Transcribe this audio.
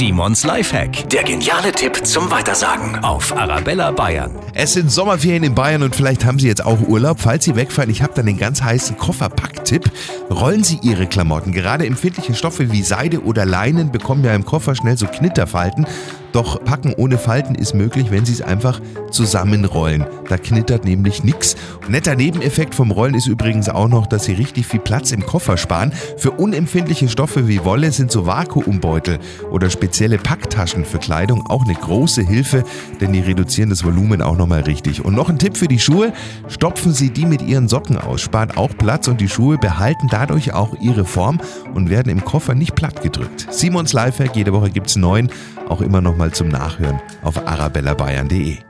Simons Lifehack. Der geniale Tipp zum Weitersagen auf Arabella Bayern. Es sind Sommerferien in Bayern und vielleicht haben Sie jetzt auch Urlaub. Falls Sie wegfahren, ich habe dann den ganz heißen Kofferpacktipp. Rollen Sie Ihre Klamotten. Gerade empfindliche Stoffe wie Seide oder Leinen bekommen ja im Koffer schnell so Knitterfalten. Doch Packen ohne Falten ist möglich, wenn Sie es einfach zusammenrollen. Da knittert nämlich nichts. Netter Nebeneffekt vom Rollen ist übrigens auch noch, dass Sie richtig viel Platz im Koffer sparen. Für unempfindliche Stoffe wie Wolle sind so Vakuumbeutel oder spezielle Packtaschen für Kleidung auch eine große Hilfe, denn die reduzieren das Volumen auch nochmal richtig. Und noch ein Tipp für die Schuhe: Stopfen Sie die mit Ihren Socken aus, spart auch Platz und die Schuhe behalten dadurch auch ihre Form und werden im Koffer nicht platt gedrückt. Simons Lifehack, jede Woche gibt es neun, auch immer noch mal zum Nachhören auf arabellabayern.de.